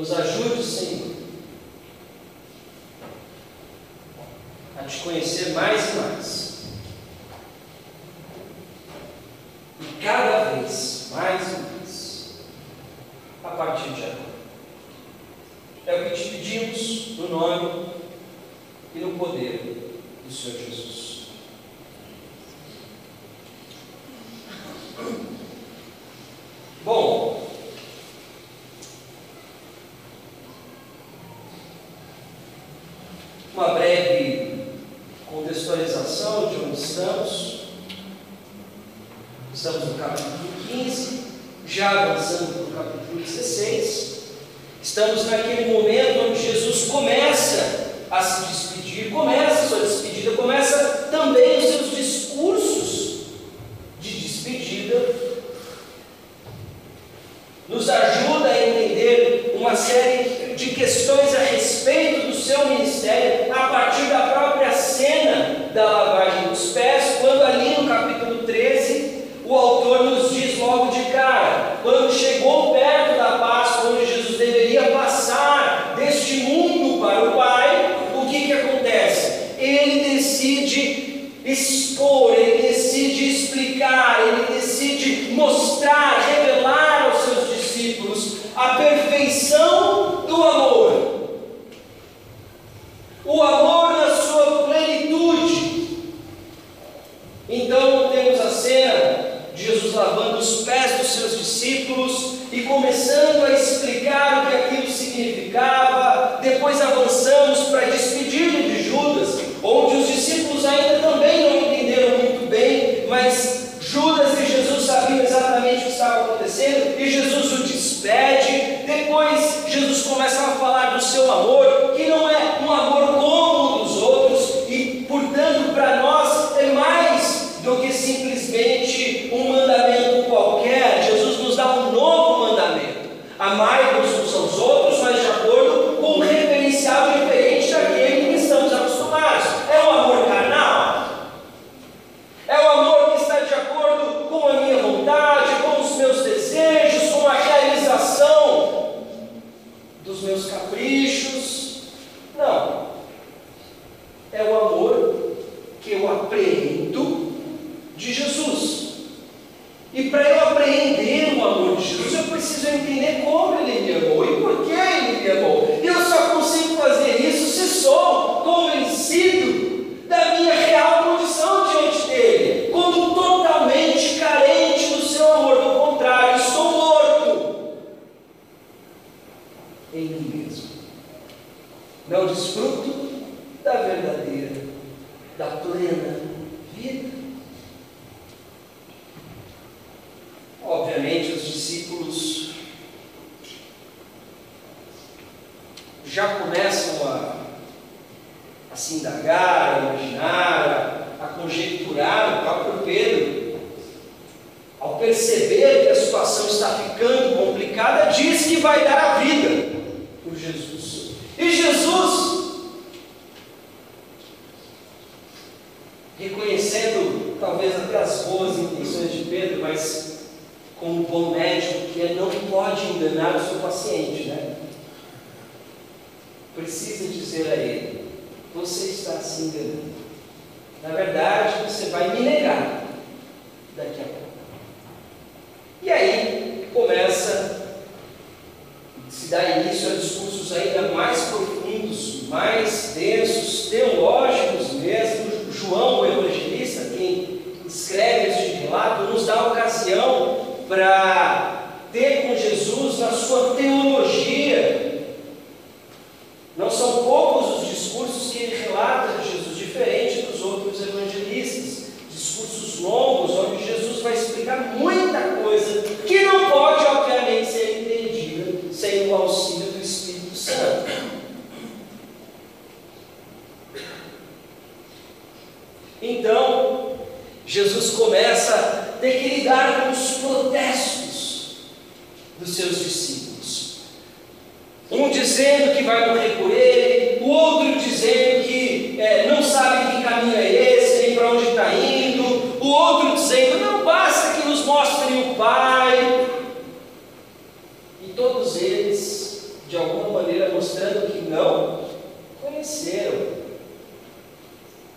nos ajude, Senhor, a te conhecer mais e mais.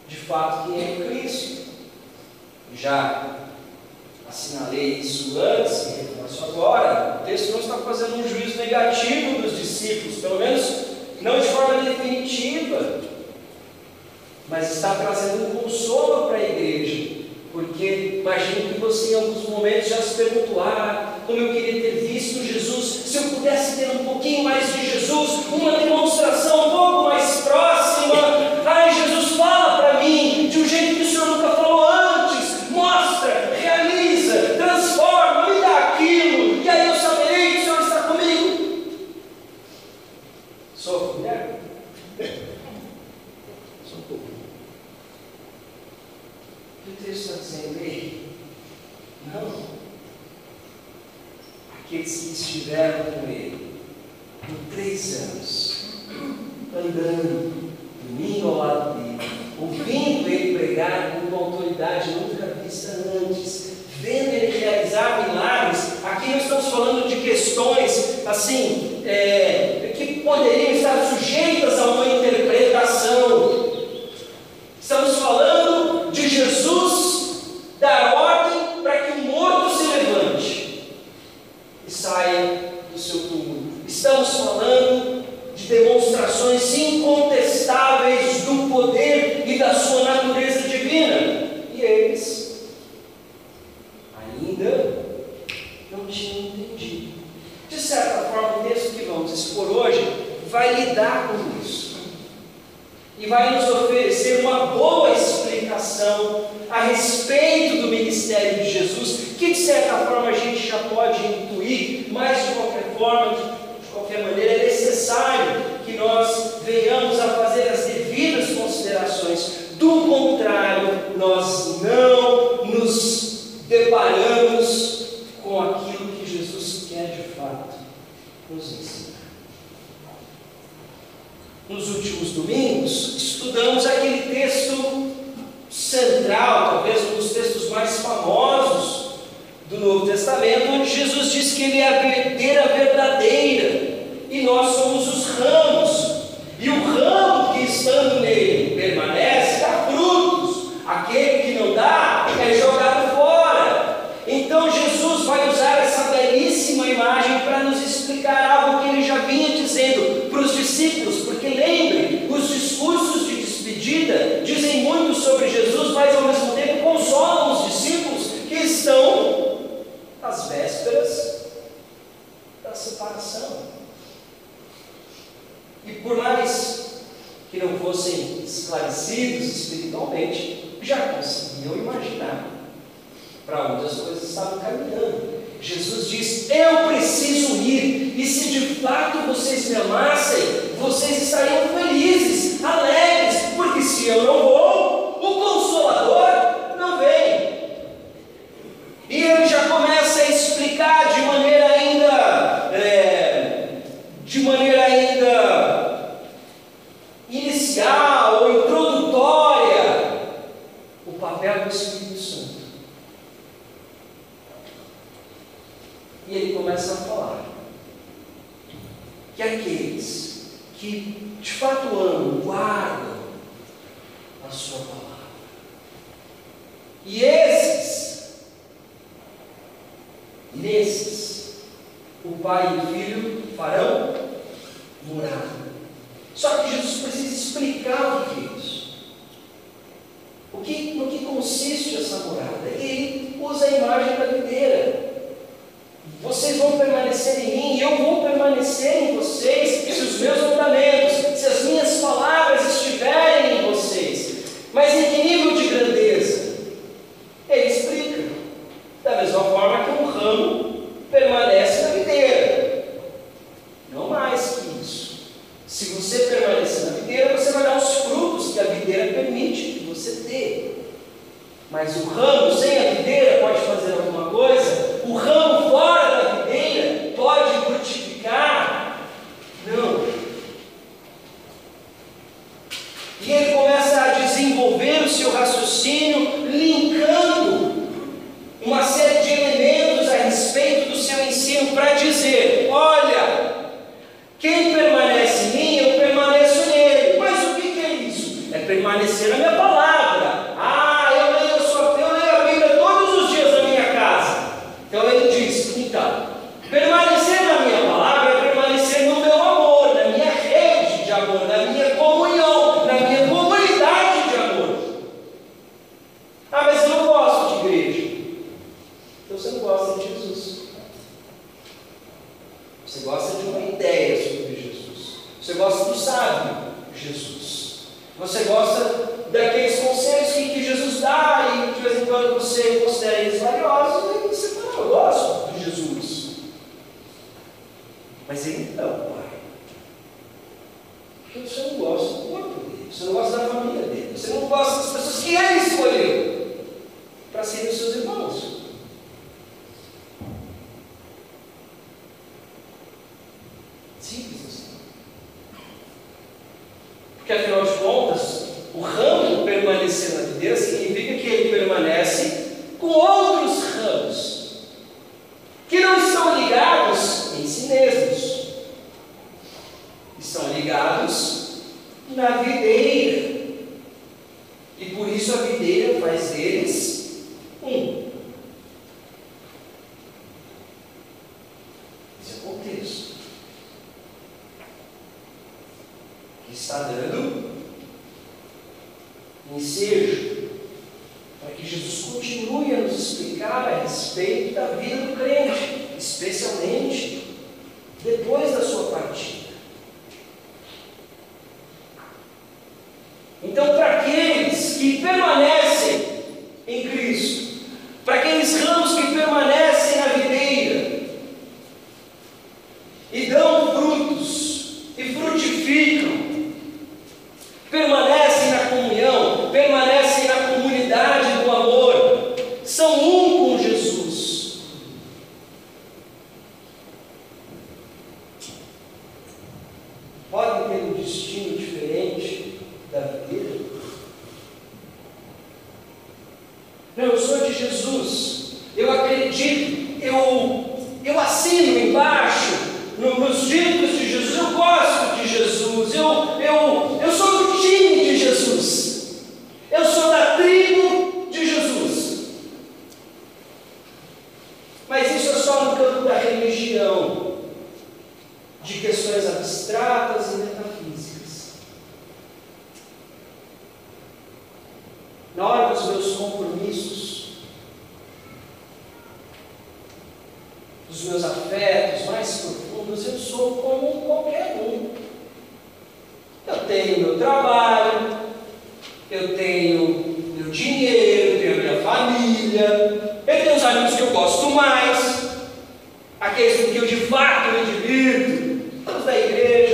de fato que é Cristo. Já assinalei isso antes e reforço agora. O texto não está fazendo um juízo negativo dos discípulos, pelo menos não de forma definitiva, mas está trazendo um consolo para a igreja. Porque imagino que você em alguns momentos já se perguntou: ah, como eu queria ter visto Jesus, se eu pudesse ter um pouquinho mais de Jesus, uma demonstração um pouco mais mais profundos, eu sou como qualquer um. Eu tenho meu trabalho, eu tenho meu dinheiro, tenho a minha família, eu tenho os amigos que eu gosto mais, aqueles com que eu de fato me divirto, os da igreja,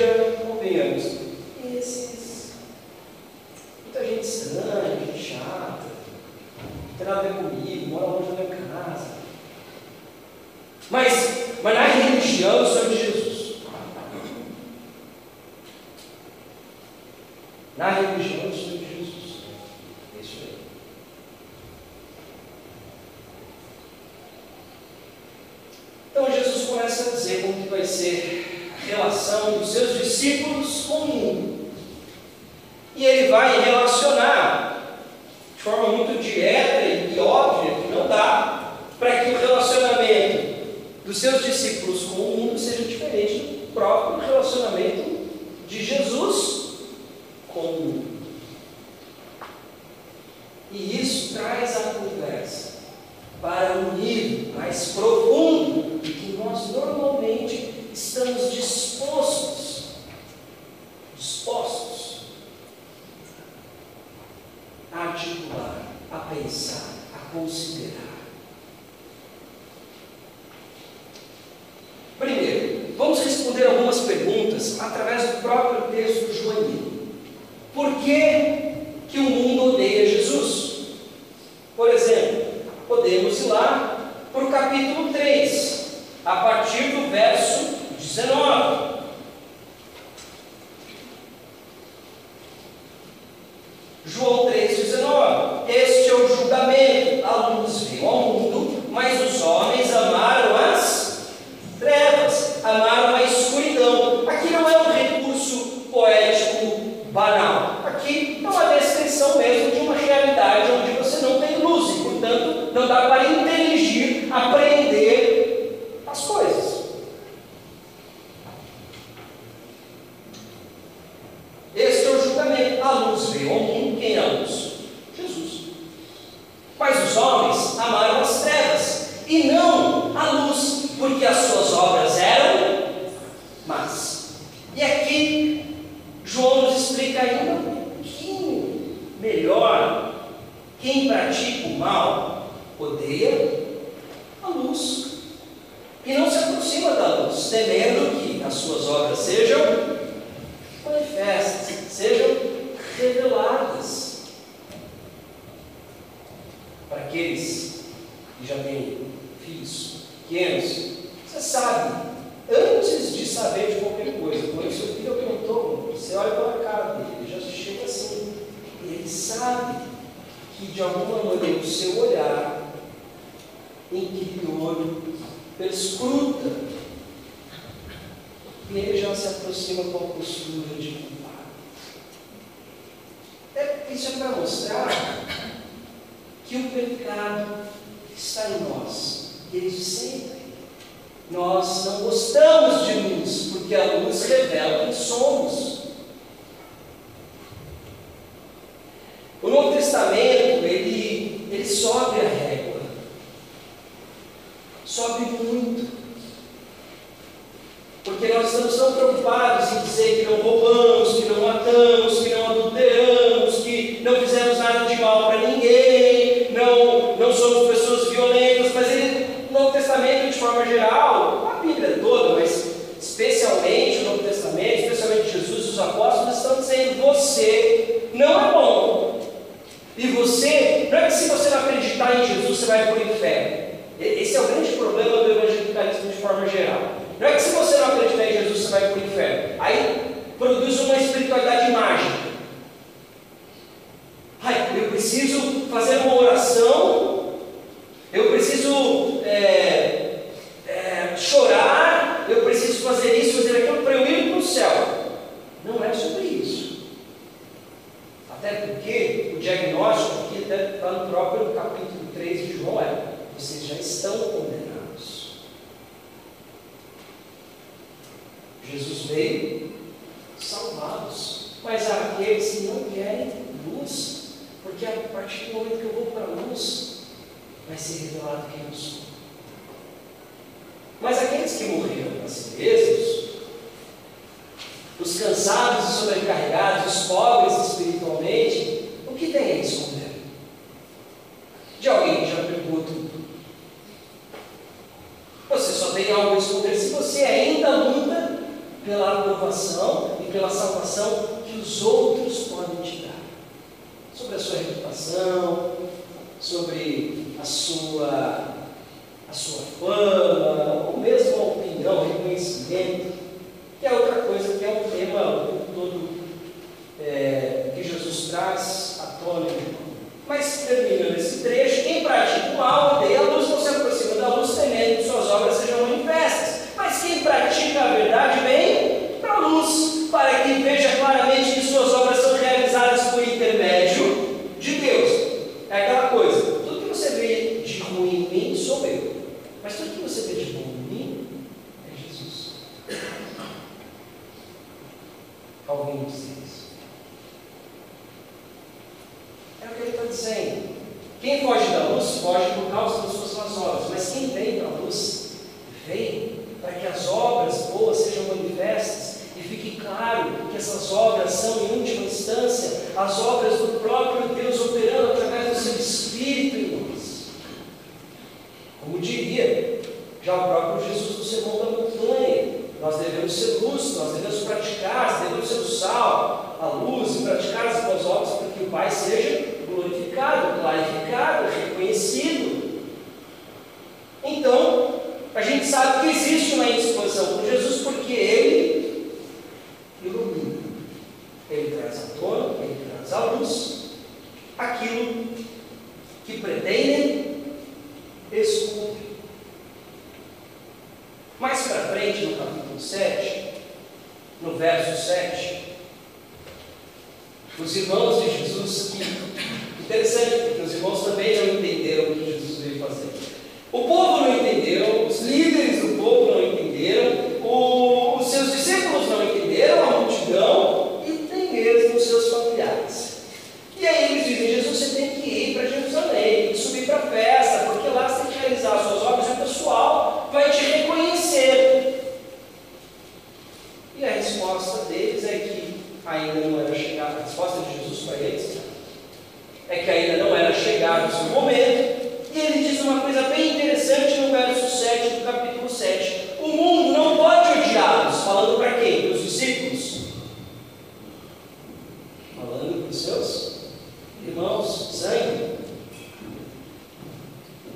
melhor. Quem pratica o mal odeia a luz e não se aproxima da luz, temendo que as suas obras sejam manifestas, sejam reveladas. Para aqueles que já têm filhos pequenos, você sabe, antes de saber de qualquer coisa, quando seu filho aprontou, você olha pela cara dele, ele já chega assim, e ele sabe que de alguma maneira o seu olhar inquiridor perscruta e ele já se aproxima com a postura de culpado. É, isso é para mostrar que o pecado está em nós, desde sempre. Nós não gostamos de luz, porque a luz revela quem somos. O Novo Testamento, ele, ele sobe a régua. Sobe muito. Porque nós estamos tão preocupados em dizer que não roubamos, que não matamos, que não adulteramos, que não fizemos nada de mal para ninguém, não, não somos pessoas violentas, mas ele, o Novo Testamento, de forma geral, a Bíblia toda, mas especialmente o Novo Testamento, especialmente Jesus e os apóstolos, estão dizendo: você não é bom. E você, não é que se você não acreditar em Jesus, você vai para o inferno. Esse é o grande problema do evangelicalismo de forma geral. Não é que se você não acreditar em Jesus, você vai para o inferno. Aí produz uma espiritualidade mágica. Ai, eu preciso fazer uma oração, eu preciso é, é, chorar, eu preciso fazer isso, fazer aquilo para eu ir para o céu. Não é sobre. Até porque o diagnóstico aqui está no próprio capítulo 3 de João é: vocês já estão condenados. Jesus veio salvados, mas há aqueles que não querem luz porque a partir do momento que eu vou para a luz, vai ser revelado quem eu sou. Mas aqueles que morreram para si mesmos, os cansados e sobrecarregados, os pobres espiritualmente, o que tem a esconder? De alguém já tudo. Você só tem algo a esconder se você ainda luta pela aprovação e pela salvação que os outros podem te dar sobre a sua reputação, sobre a sua, a sua fama, ou mesmo a opinião, reconhecimento, que é outra coisa o tempo todo é, que Jesus traz à tona. Mas terminando esse trecho, quem pratica o mal odeia a luz, não se aproxima da luz, temendo que suas obras sejam manifestas. Mas quem pratica a verdade irmãos, sangue.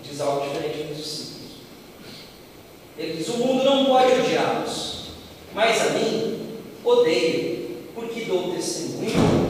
Diz algo diferente dos discípulos. Ele diz: O mundo não pode odiá-los, mas a mim odeia, porque dou testemunho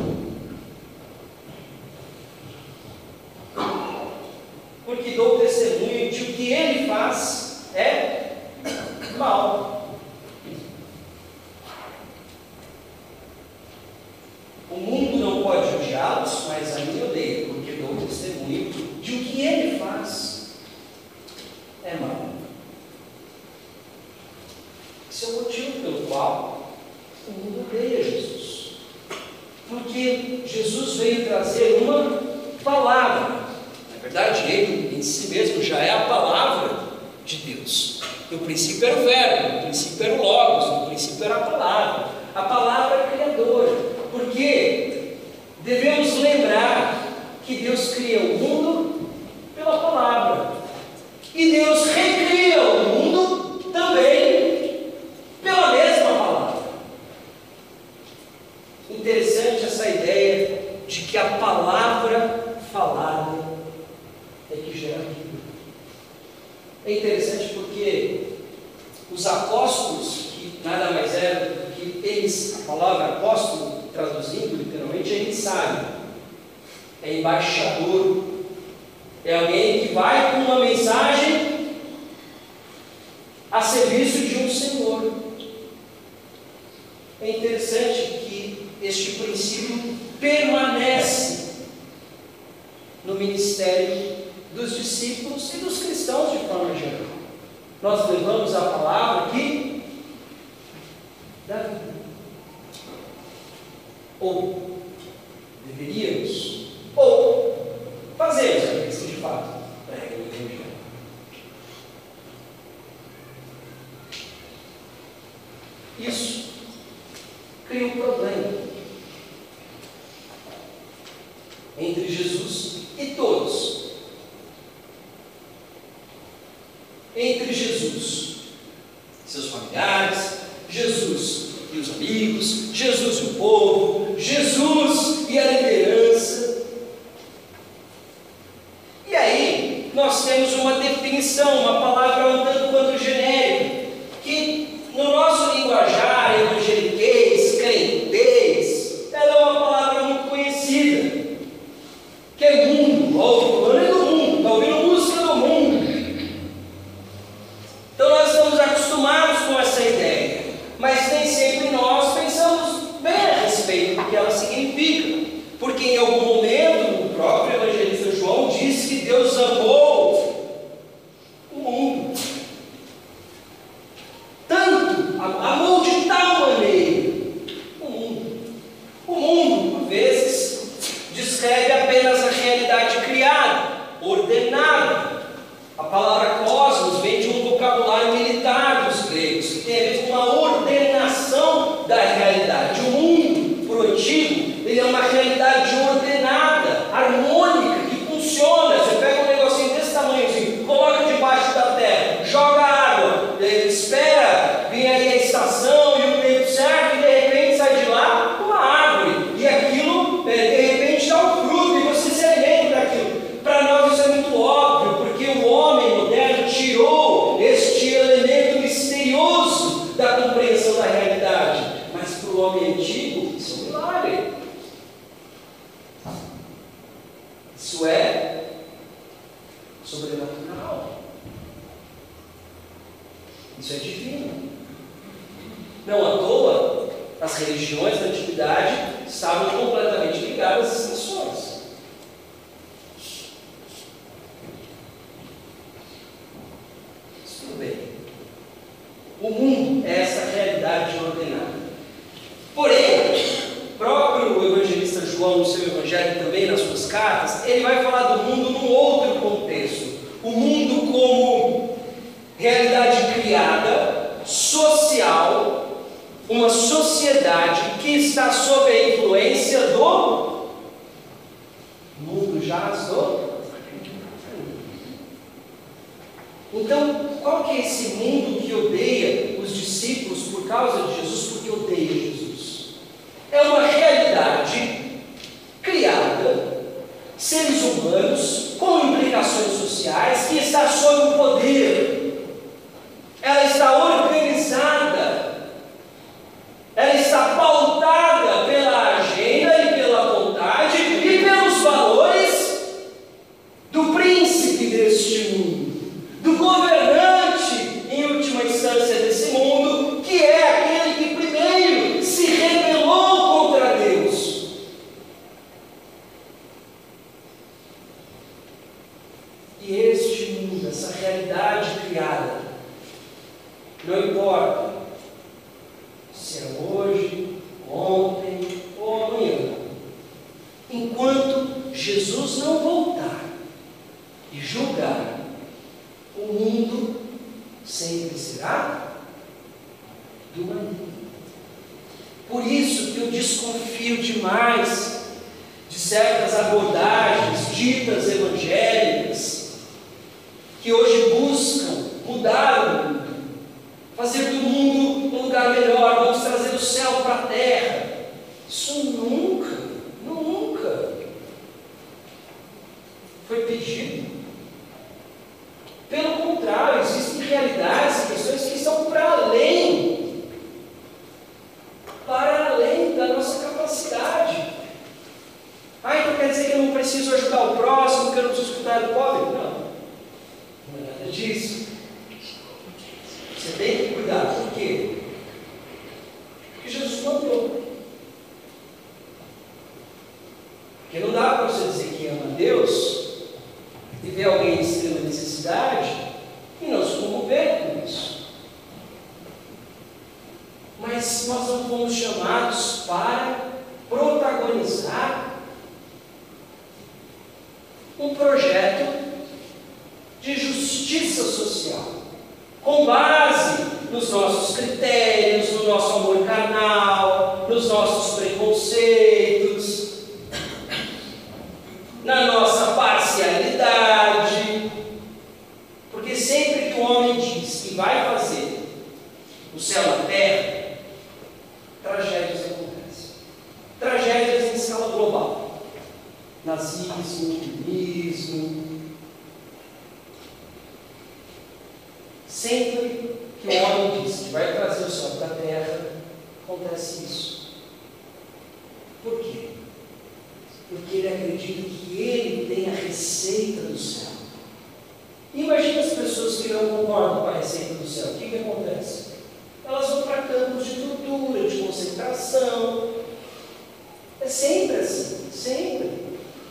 Sempre assim, sempre.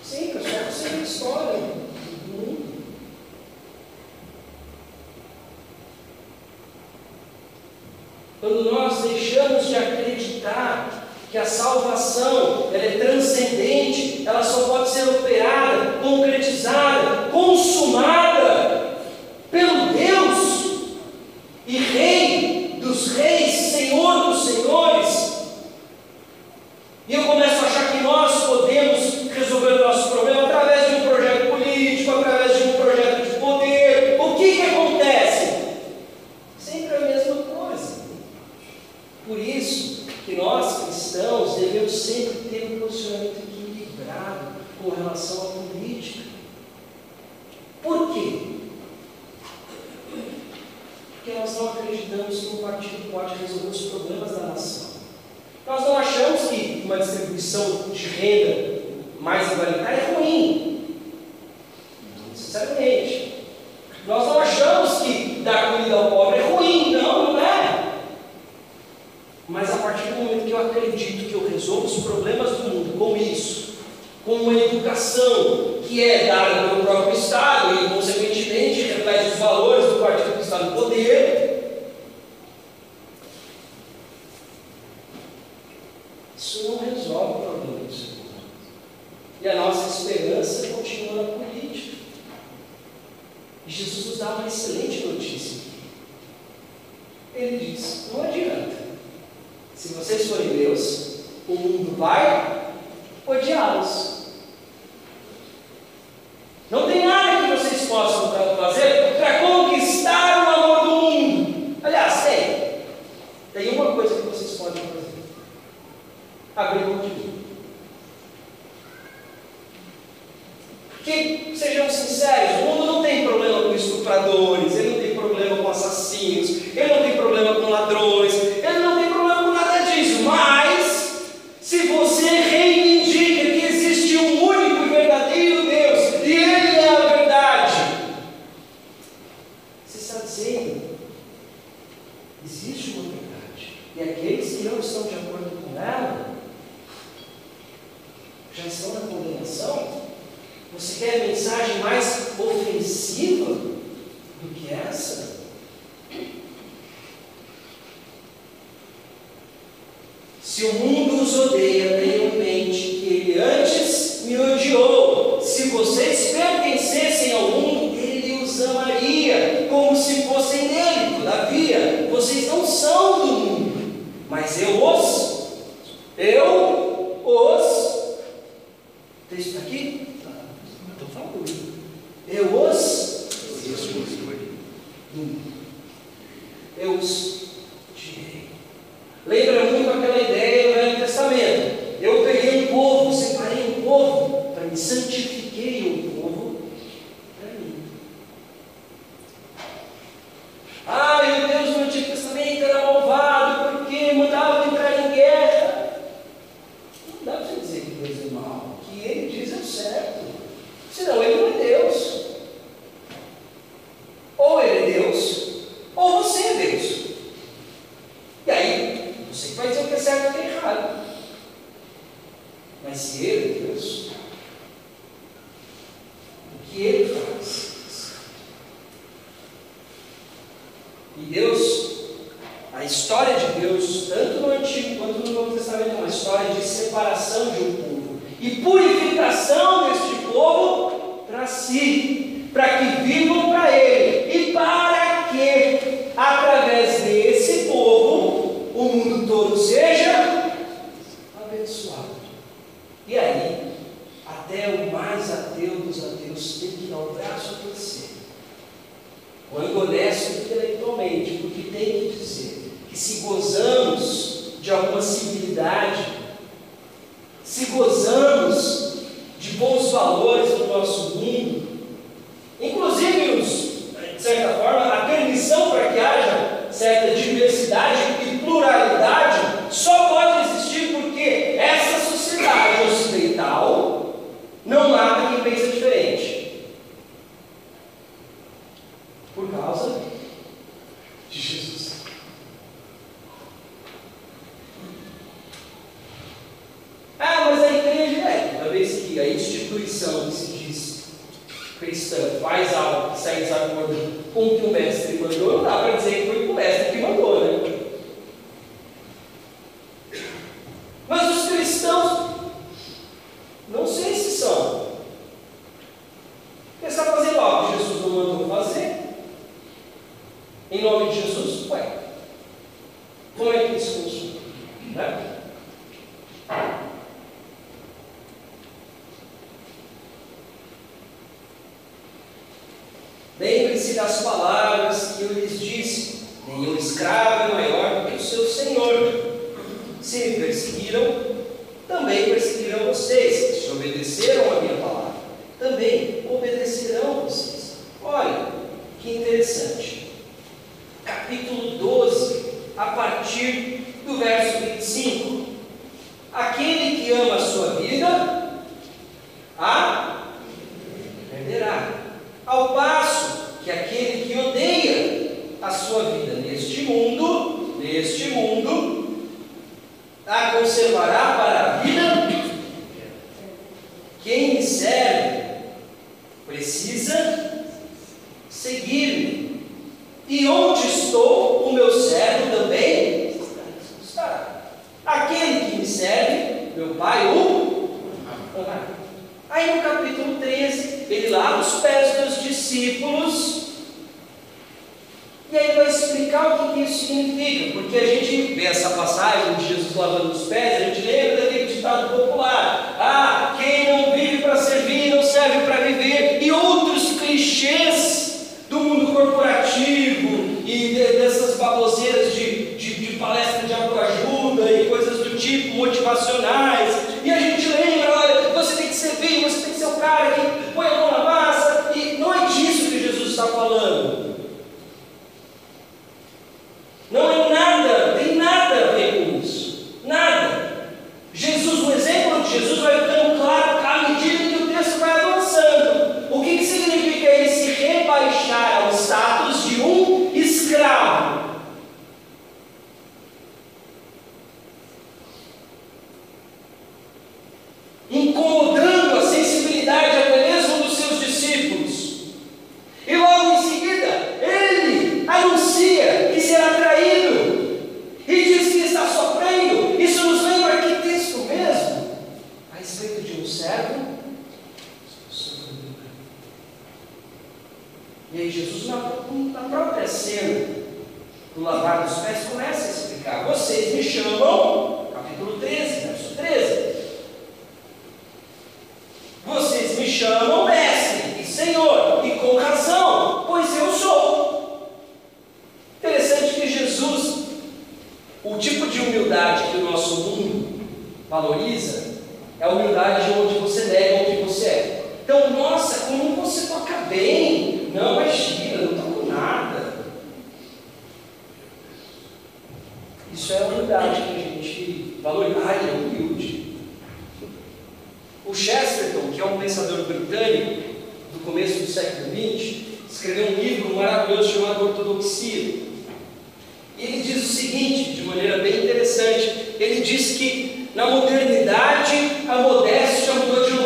Sempre, só você sempre história. Quando nós deixamos de acreditar que a salvação ela é transcendente, ela só pode ser operada, concretizada, consumada pelo Deus e rei. Você quer mensagem mais ofensiva do que essa? Se o mundo os odeia, tenham E aí Jesus, na, na própria cena do lavar dos pés, começa a explicar. Vocês me chamam, capítulo 13, verso 13. Vocês me chamam mestre e senhor, e com razão, pois eu sou. Interessante que Jesus, o tipo de humildade que o nosso mundo valoriza, é a humildade onde você nega o que você é. Então, nossa, como você toca bem não é gira, não estou com nada. Isso é a humildade que a gente valoriza. Ai, é humilde. O Chesterton, que é um pensador britânico do começo do século XX, escreveu um livro maravilhoso chamado Ortodoxia. E Ele diz o seguinte, de maneira bem interessante: ele diz que na modernidade a modéstia mudou de lugar.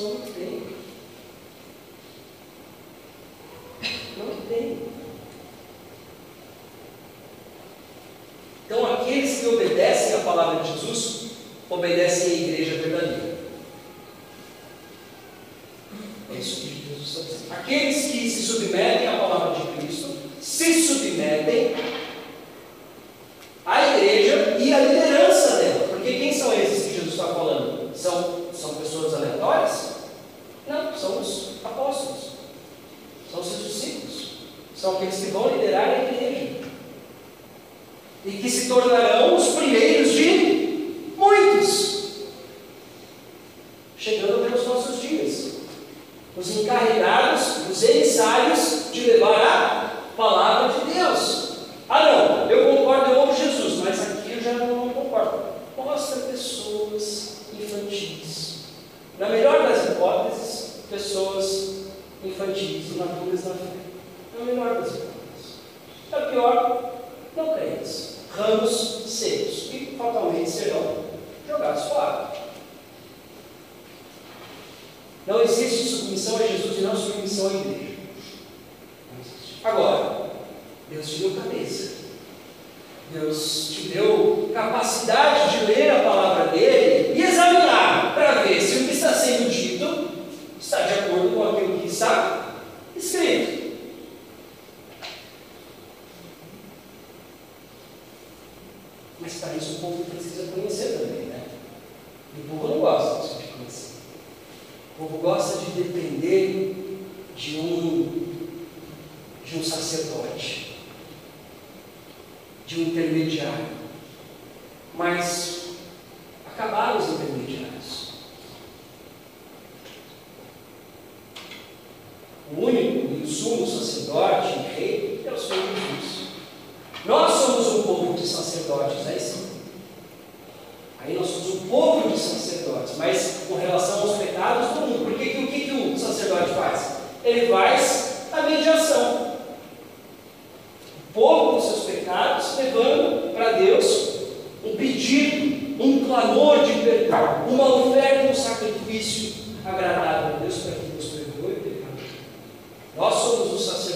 Não tem. Não creio. Então, aqueles que obedecem à palavra de Jesus, obedecem à igreja verdadeira. É isso que Jesus está dizendo. Aqueles que se submetem à palavra de Cristo, se submetem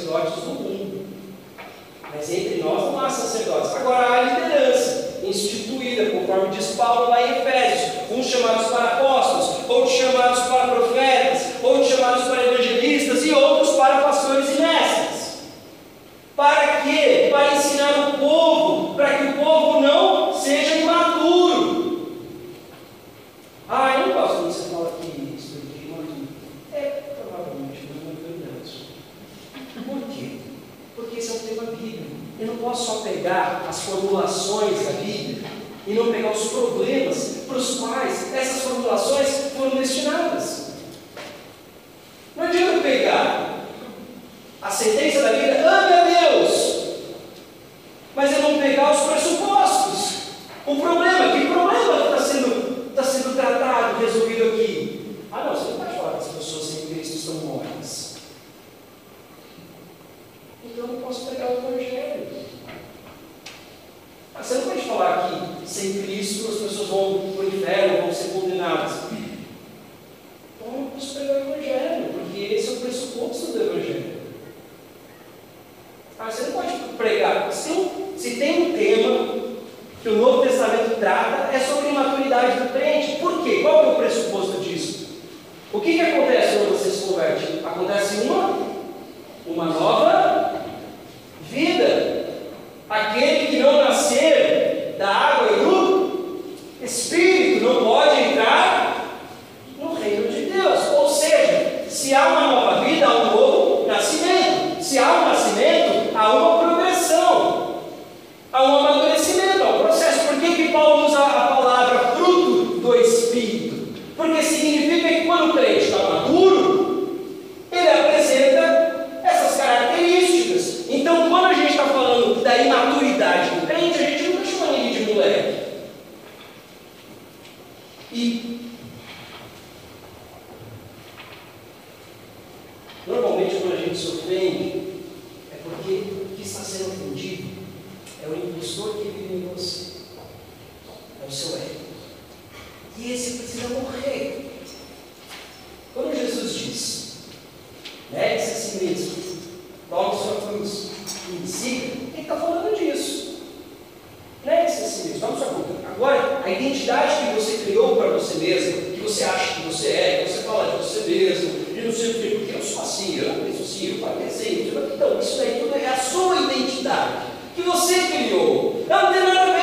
sacerdotes no mundo. Mas entre nós não há sacerdotes. Agora há liderança instituída, conforme diz Paulo lá em Efésios, uns chamados para apóstolos, outros chamados para profetas, outros chamados para evangelistas e outros para pastores e mestres. Para que e não pegar os problemas para os quais essas formulações foram destinadas. que você criou para você mesmo, que você acha que você é, que você fala de você mesmo, e não sei o que, porque eu sou assim, eu não penso assim, eu falei é assim, então isso daí tudo é a sua identidade, que você criou, não tem nada a ver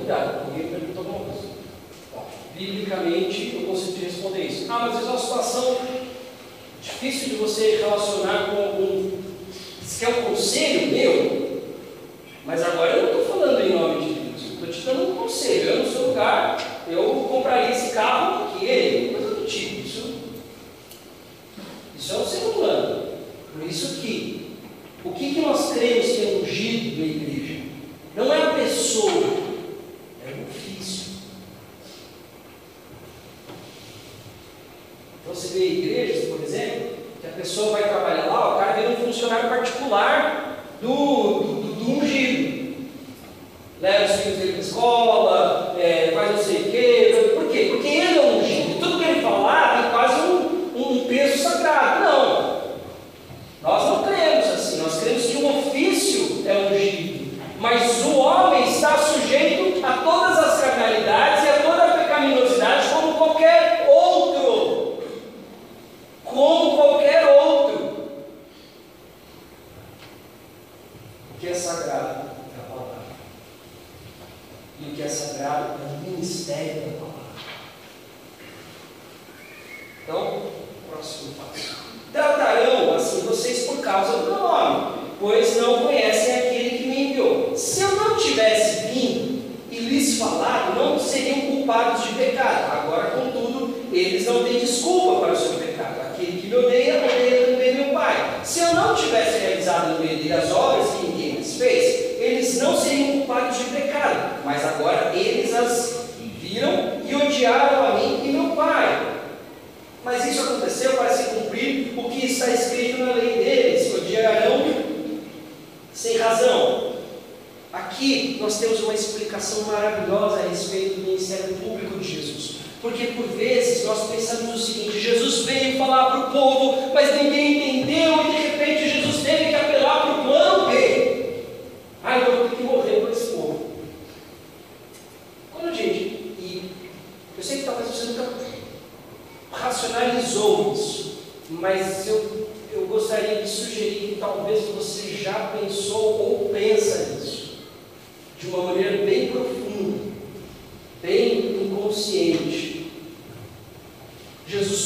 cuidado, alguém pergunta alguma coisa. Biblicamente eu consigo te responder isso. Ah, mas é uma situação difícil de você relacionar com algum. que quer um conselho meu? Mas agora eu não estou falando em nome de Deus, eu estou te dando um conselho. Eu, no seu lugar, eu compraria esse carro que ele, coisa do tipo. Isso, isso é um ser humano. Por isso que, o que, que nós cremos ser ungido da igreja?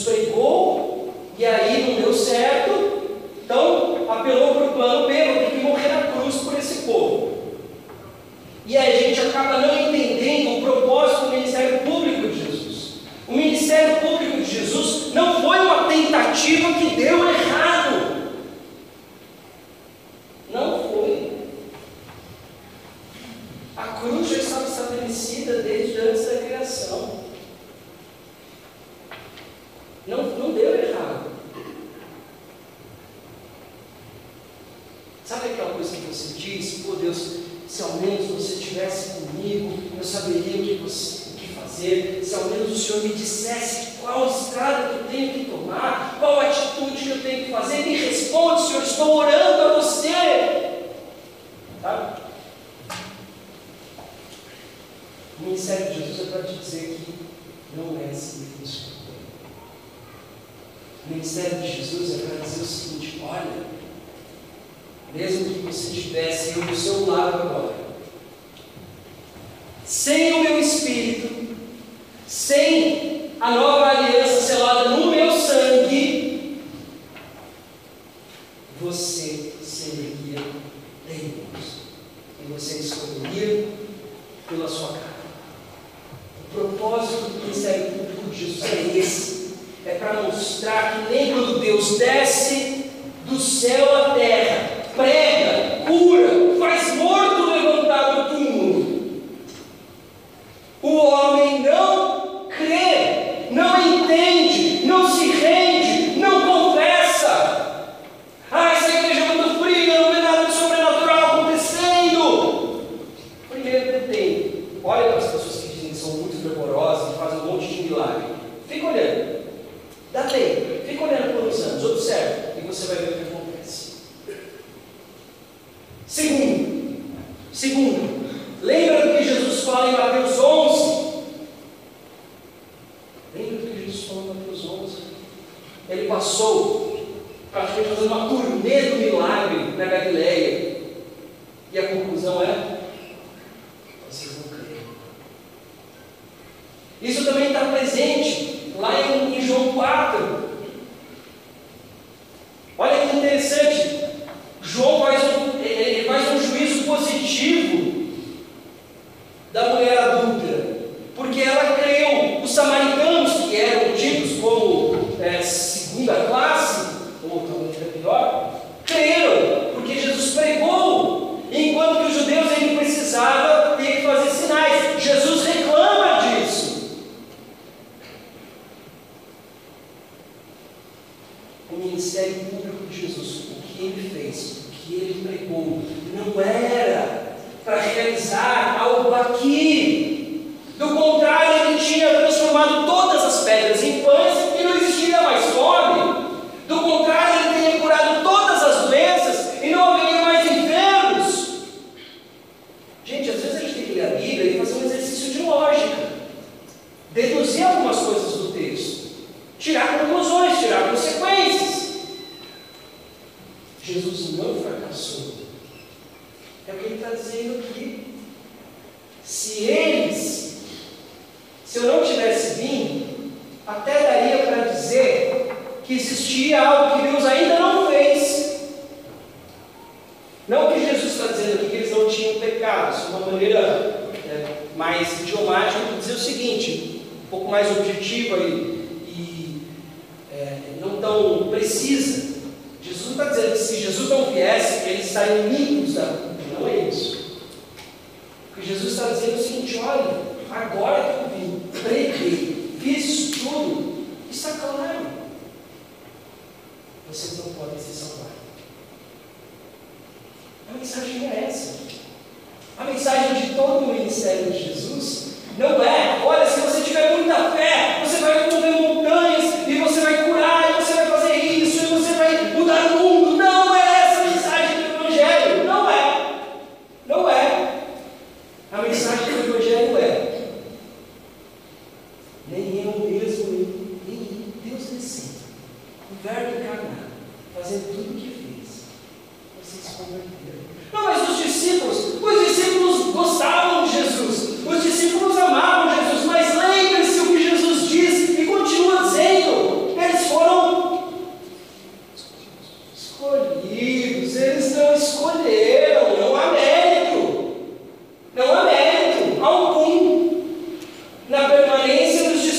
Pregou e aí não deu certo,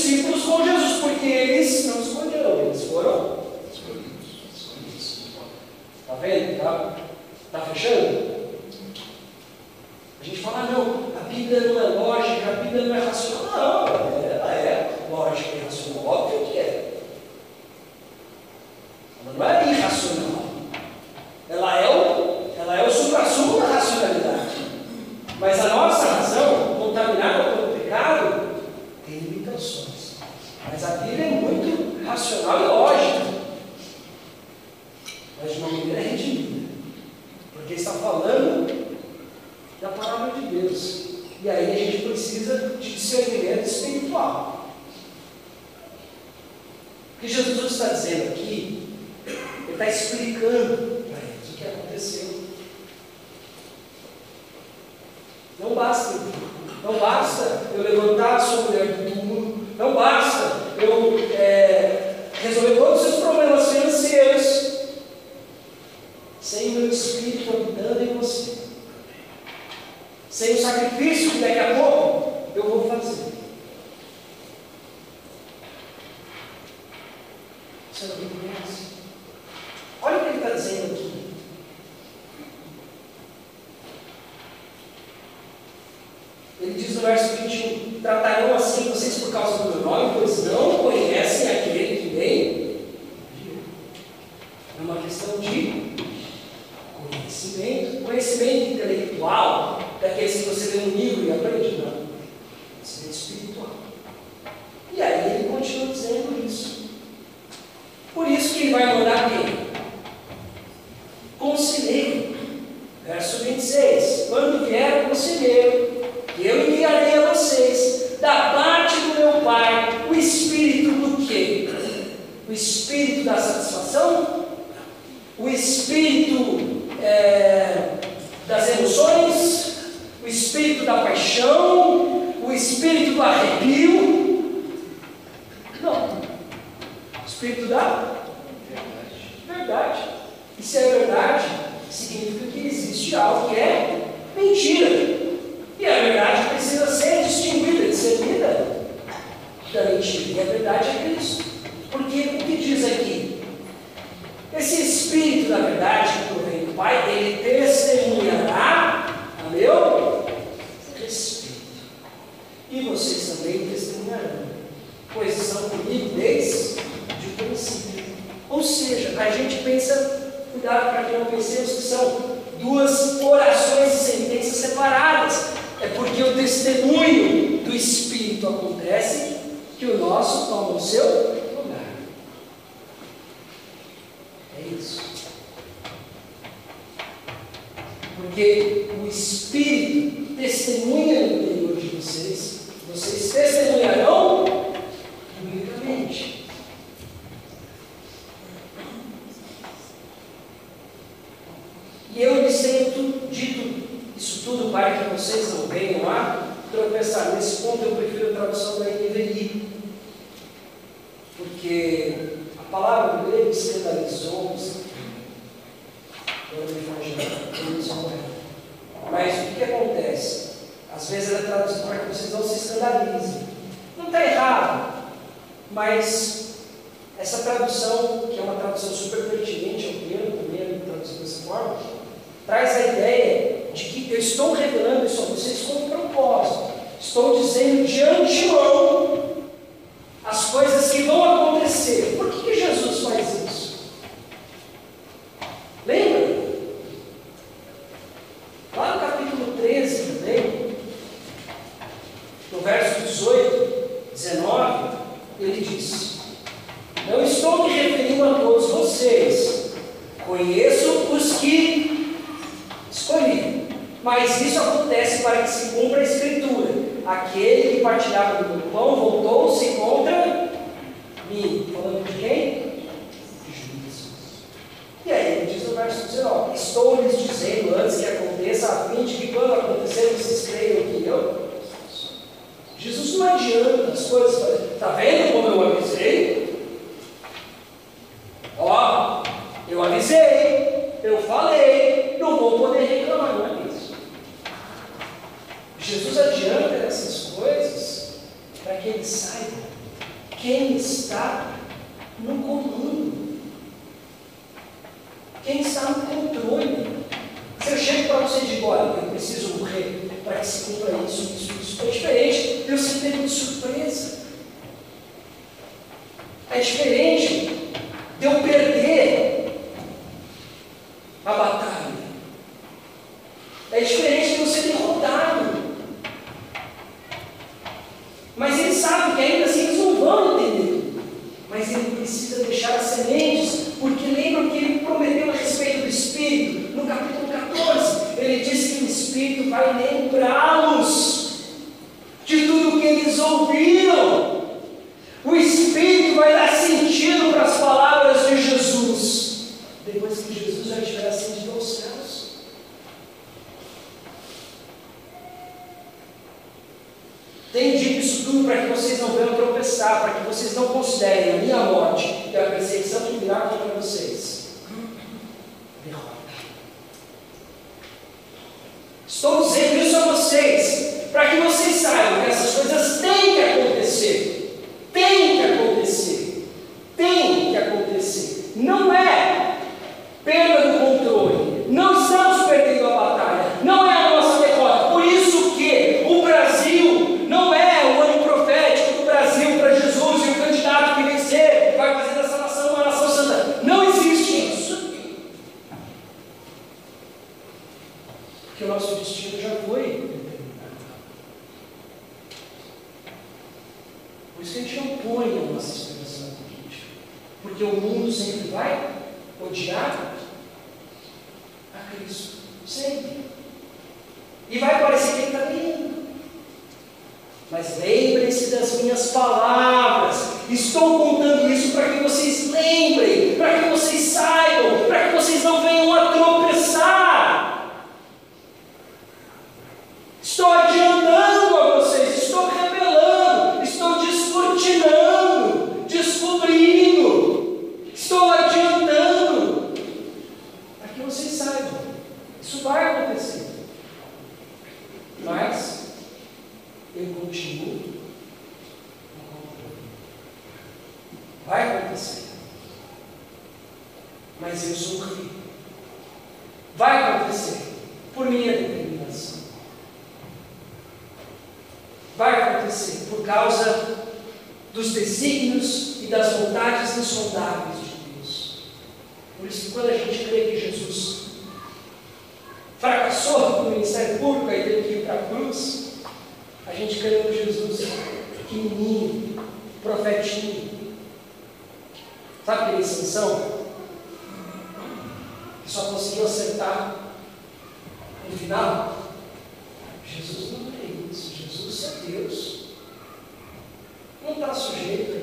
discípulos com Jesus, porque eles não escolheram, eles foram escolhidos. Está vendo? Está tá fechando? A gente fala, ah, não, a Bíblia não é lógica, a Bíblia não é racional. Não, ficando É diferente de eu passou do Ministério Público e teve que ir para a cruz, a gente ganhou Jesus pequenininho, profetinho. Sabe aquele Sansão? Que só conseguiu acertar no final? Jesus não é isso, Jesus é Deus. Não está sujeito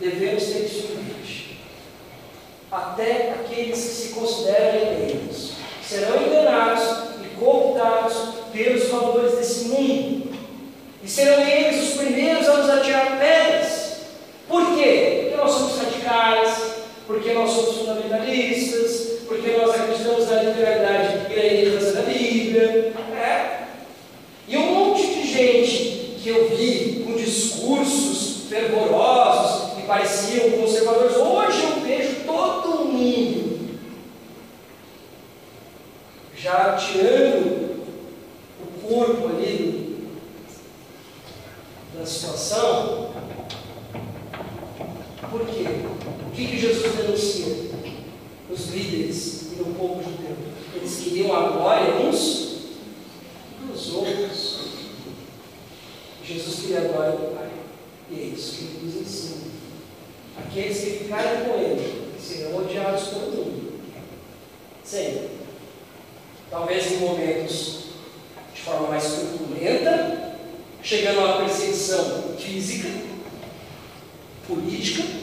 devemos ser instruídos. Até aqueles que se considerem eleitos serão enganados e cooptados pelos valores desse mundo. E serão eles os primeiros a nos atirar pedras. Por quê? Porque nós somos radicais, porque nós somos fundamentalistas, porque nós acreditamos na literalidade e na ignorância da Bíblia já tirando o corpo ali da situação. Por quê? O que, que Jesus denuncia? Os líderes e o povo judeu. Eles queriam a glória uns dos outros. Jesus queria a glória do Pai. E é isso que ele nos ensina. Aqueles que ficaram com física, política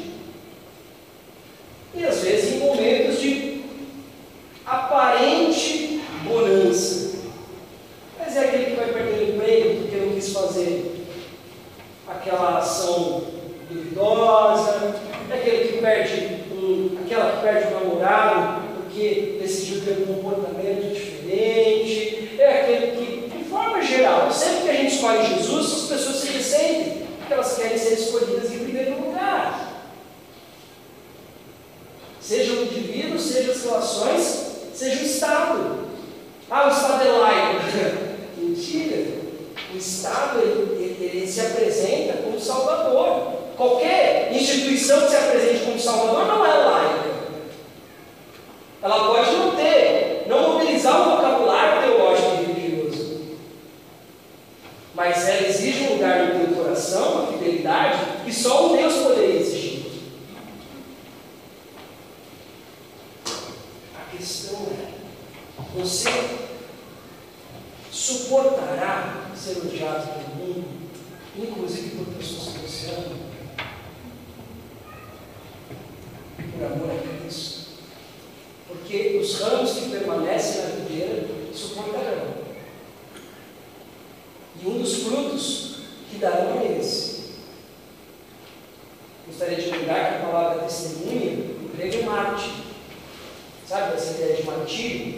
que darão esse. Gostaria de lembrar que a palavra testemunha, no grego é Marte. Sabe essa ideia de martírio?